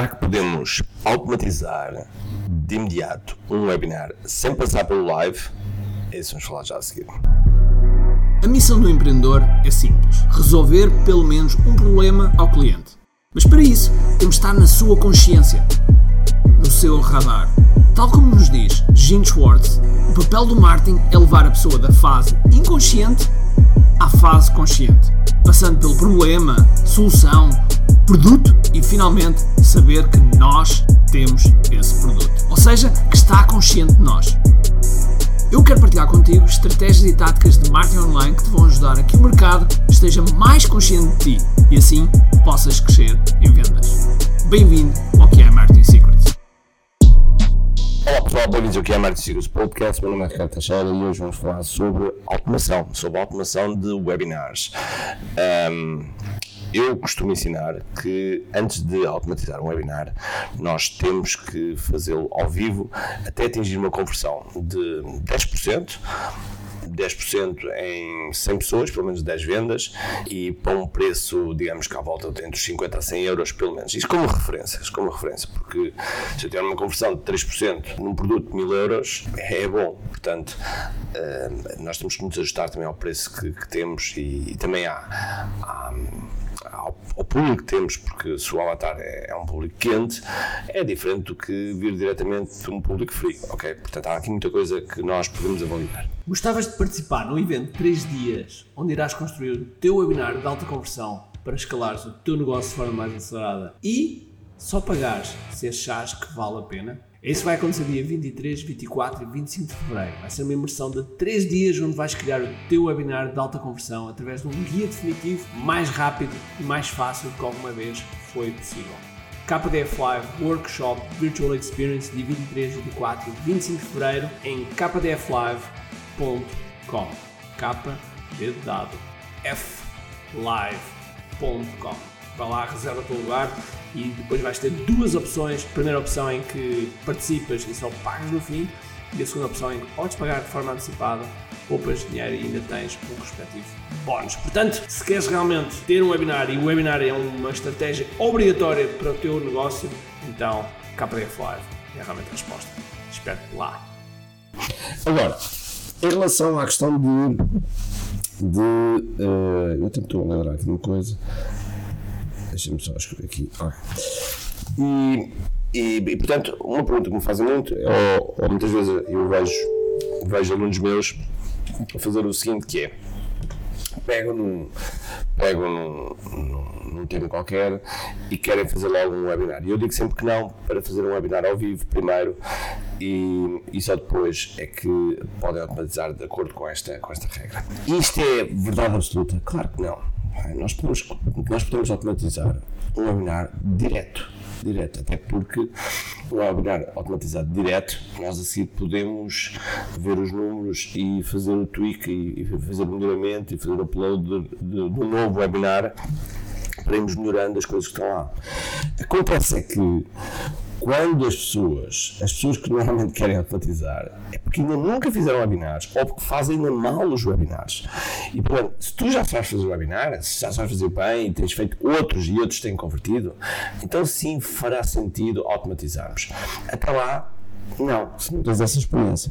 Será que podemos automatizar de imediato um webinar sem passar pelo live? É isso vamos falar já a seguir. A missão do empreendedor é simples: resolver pelo menos um problema ao cliente. Mas para isso, temos de estar na sua consciência, no seu radar. Tal como nos diz Gene Schwartz, o papel do marketing é levar a pessoa da fase inconsciente à fase consciente, passando pelo problema, solução, produto e finalmente saber que nós temos esse produto. Ou seja, que está consciente de nós. Eu quero partilhar contigo estratégias e táticas de marketing online que te vão ajudar a que o mercado esteja mais consciente de ti e assim possas crescer em vendas. Bem-vindo ao que é Marketing Secrets. Olá pessoal, bem-vindos ao que é Marketing Secrets Podcast. Meu nome é Ricardo Teixeira e hoje vamos falar sobre automação, sobre automação de webinars. Um, eu costumo ensinar que antes de automatizar um webinar, nós temos que fazê-lo ao vivo até atingir uma conversão de 10%. 10% em 100 pessoas, pelo menos 10 vendas, e para um preço, digamos que à volta entre os 50 a 100 euros, pelo menos. Isto como referência, como referência, porque se eu tiver uma conversão de 3% num produto de 1000 euros, é bom. Portanto, eh, nós temos que nos ajustar também ao preço que, que temos e, e também há, há ao, público que temos, porque se o Avatar é, é, um público quente, é diferente do que vir diretamente de um público frio, ok? Portanto, há aqui muita coisa que nós podemos avaliar. Gostavas de participar num evento de 3 dias, onde irás construir o teu webinar de alta conversão para escalares o teu negócio de forma mais acelerada e só pagares se achares que vale a pena? Isso vai acontecer dia 23, 24 e 25 de fevereiro. Vai ser uma imersão de 3 dias onde vais criar o teu webinar de alta conversão através de um guia definitivo mais rápido e mais fácil do que alguma vez foi possível. KDF Live Workshop Virtual Experience de 23, 24 e 25 de fevereiro em kdflive.com k d dado f live.com Vai lá, reserva o teu lugar e depois vais ter duas opções. A primeira opção em que participas e só pagas no fim, e a segunda opção em que podes pagar de forma antecipada, poupas dinheiro e ainda tens um respectivo bónus. Portanto, se queres realmente ter um webinar e o webinar é uma estratégia obrigatória para o teu negócio, então KPF Live é realmente a resposta. Espero-te lá. Agora, em relação à questão de. de uh, eu a lembrar aqui uma coisa. Deixa-me só escrever aqui. Ah. E, e, e, portanto, uma pergunta que me fazem muito, é, ou, ou muitas vezes eu vejo, vejo alunos meus a fazer o seguinte, que é pegam num, pegam num, num, num, tema qualquer e querem fazer logo um webinar. E eu digo sempre que não, para fazer um webinar ao vivo primeiro e, e só depois é que podem automatizar de acordo com esta, com esta regra. Isto é verdade absoluta? Claro que não. Nós podemos, nós podemos automatizar um webinar direto, direto, até porque um webinar automatizado direto, nós assim podemos ver os números e fazer o tweak e, fazer o melhoramento e fazer o upload do novo webinar para irmos melhorando as coisas que estão lá. Acontece é que quando as pessoas, as pessoas que normalmente querem automatizar, é porque ainda nunca fizeram webinars ou porque fazem ainda mal os webinars. E portanto, se tu já sabes fazer webinar, se já sabes fazer bem e tens feito outros e outros têm convertido, então sim fará sentido automatizarmos. Até lá, não, se não tens essa experiência.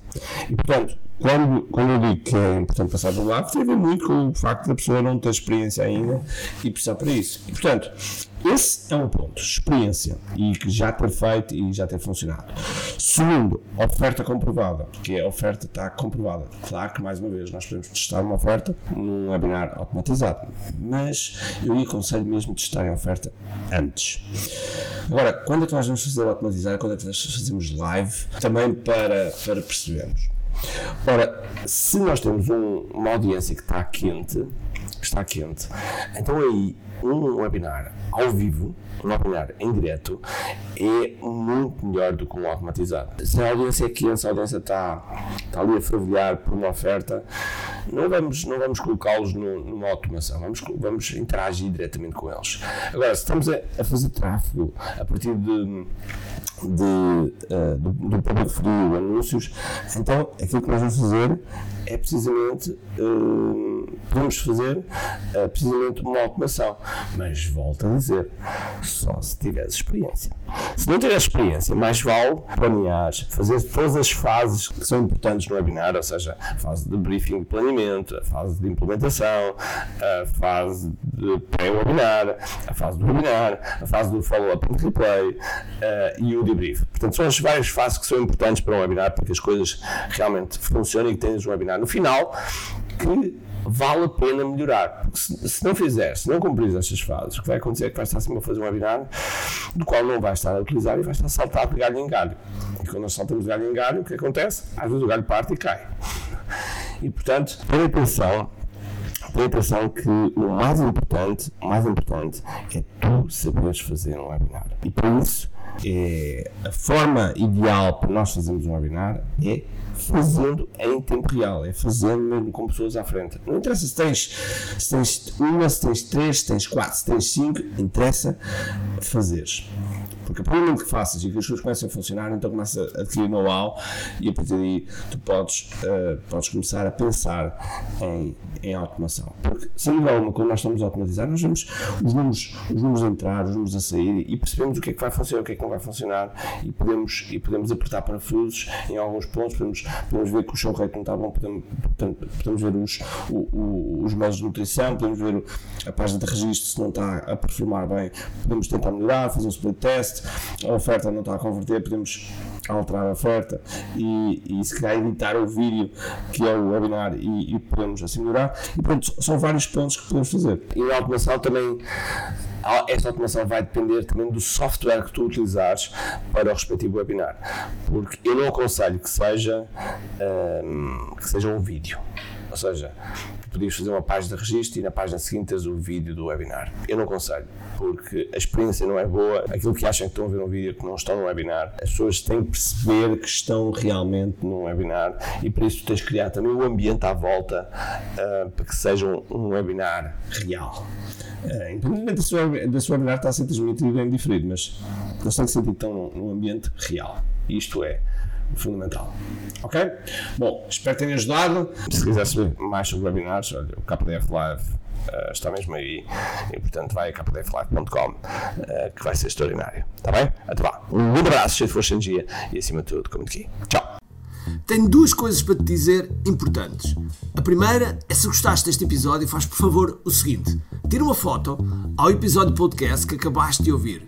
E portanto, quando, quando eu digo que é importante passar do lado, tem a ver muito com o facto da pessoa não ter experiência ainda e precisar para isso. E portanto, esse é um ponto, experiência, e que já ter feito e já ter funcionado. Segundo, oferta comprovada, porque a oferta está comprovada. Claro que, mais uma vez, nós podemos testar uma oferta num webinar automatizado, mas eu aconselho mesmo testar a oferta antes. Agora, quando é que nós vamos fazer automatizar? Quando é que nós fazemos live? Também para, para percebermos. Ora, se nós temos um, uma audiência que está quente, está quente, então aí um webinar ao vivo, um webinar em direto, é muito melhor do que um automatizado. Se a audiência é quente, se a audiência está, está ali a fervilhar por uma oferta, não vamos, não vamos colocá-los numa automação, vamos, vamos interagir diretamente com eles. Agora, se estamos a, a fazer tráfego a partir de de, uh, do, do público anúncios, então aquilo que nós vamos fazer é precisamente uh, podemos fazer uh, precisamente uma automação. Mas volto a dizer, só se tiveres experiência. Se não tiveres experiência, mais vale planear, fazer todas as fases que são importantes no webinar, ou seja, a fase de briefing de planeamento, a fase de implementação, a fase de pré-webinar, a fase do webinar, a fase do follow-up and replay uh, e o debrief. Portanto, são as várias fases que são importantes para um webinar para que as coisas realmente funcionem e que tenhas um webinar no final que vale a pena melhorar. Se, se, não fizer, se não cumprir estas fases, o que vai acontecer é que vai estar sempre a fazer um webinar do qual não vai estar a utilizar e vai estar a saltar de galho em galho. E quando nós saltamos de galho em galho, o que acontece? Às vezes o galho parte e cai. E portanto, tenha atenção Tenha atenção que o mais importante, o mais importante é tu saberes fazer um webinar. E para isso, é, a forma ideal para nós fazermos um webinar é fazendo em tempo real, é fazendo mesmo com pessoas à frente. Não interessa se tens, se tens uma, se tens três, se tens quatro, se tens cinco, interessa fazeres. Porque a partir do momento que faças e que as coisas começam a funcionar, então começa a adquirir know-how e a partir daí tu podes, uh, podes começar a pensar em, em automação. Porque, sem dúvida alguma, quando nós estamos a automatizar, nós vemos os números, os números a entrar, os números a sair e percebemos o que é que vai funcionar, o que é que não vai funcionar e podemos, e podemos apertar parafusos em alguns pontos, podemos, podemos ver que o show rate não está bom, podemos, podemos ver os, os métodos de nutrição, podemos ver a página de registro se não está a performar bem, podemos tentar melhorar, fazer um split test, a oferta não está a converter, podemos alterar a oferta e, e se calhar editar o vídeo que é o webinar e, e podemos assim melhorar. E pronto, são vários pontos que podemos fazer. E na automação também esta automação vai depender também do software que tu utilizares para o respectivo webinar, porque eu não aconselho que seja, um, que seja um vídeo. Ou seja, podias fazer uma página de registro e na página seguinte tens o vídeo do webinar. Eu não aconselho, porque a experiência não é boa. Aquilo que acham que estão a ver um vídeo que não estão no webinar, as pessoas têm que perceber que estão realmente num webinar e para isso tens que criar também o ambiente à volta uh, para que seja um, um webinar real. Uh, da sua webinar está a ser transmitido em diferido, mas eles têm que sentir que estão num, num ambiente real. Isto é, fundamental. Ok? Bom, espero tenha ajudado. Se quiser saber mais sobre webinars, olha, o KDF Live uh, está mesmo aí e, portanto, vai a kdflive.com uh, eh, que vai ser extraordinário. Está bem? Até lá. Um abraço, cheio de força e energia e, acima de tudo, como aqui. Tchau. Tenho duas coisas para te dizer importantes. A primeira é se gostaste deste episódio, faz por favor o seguinte: tira uma foto ao episódio podcast que acabaste de ouvir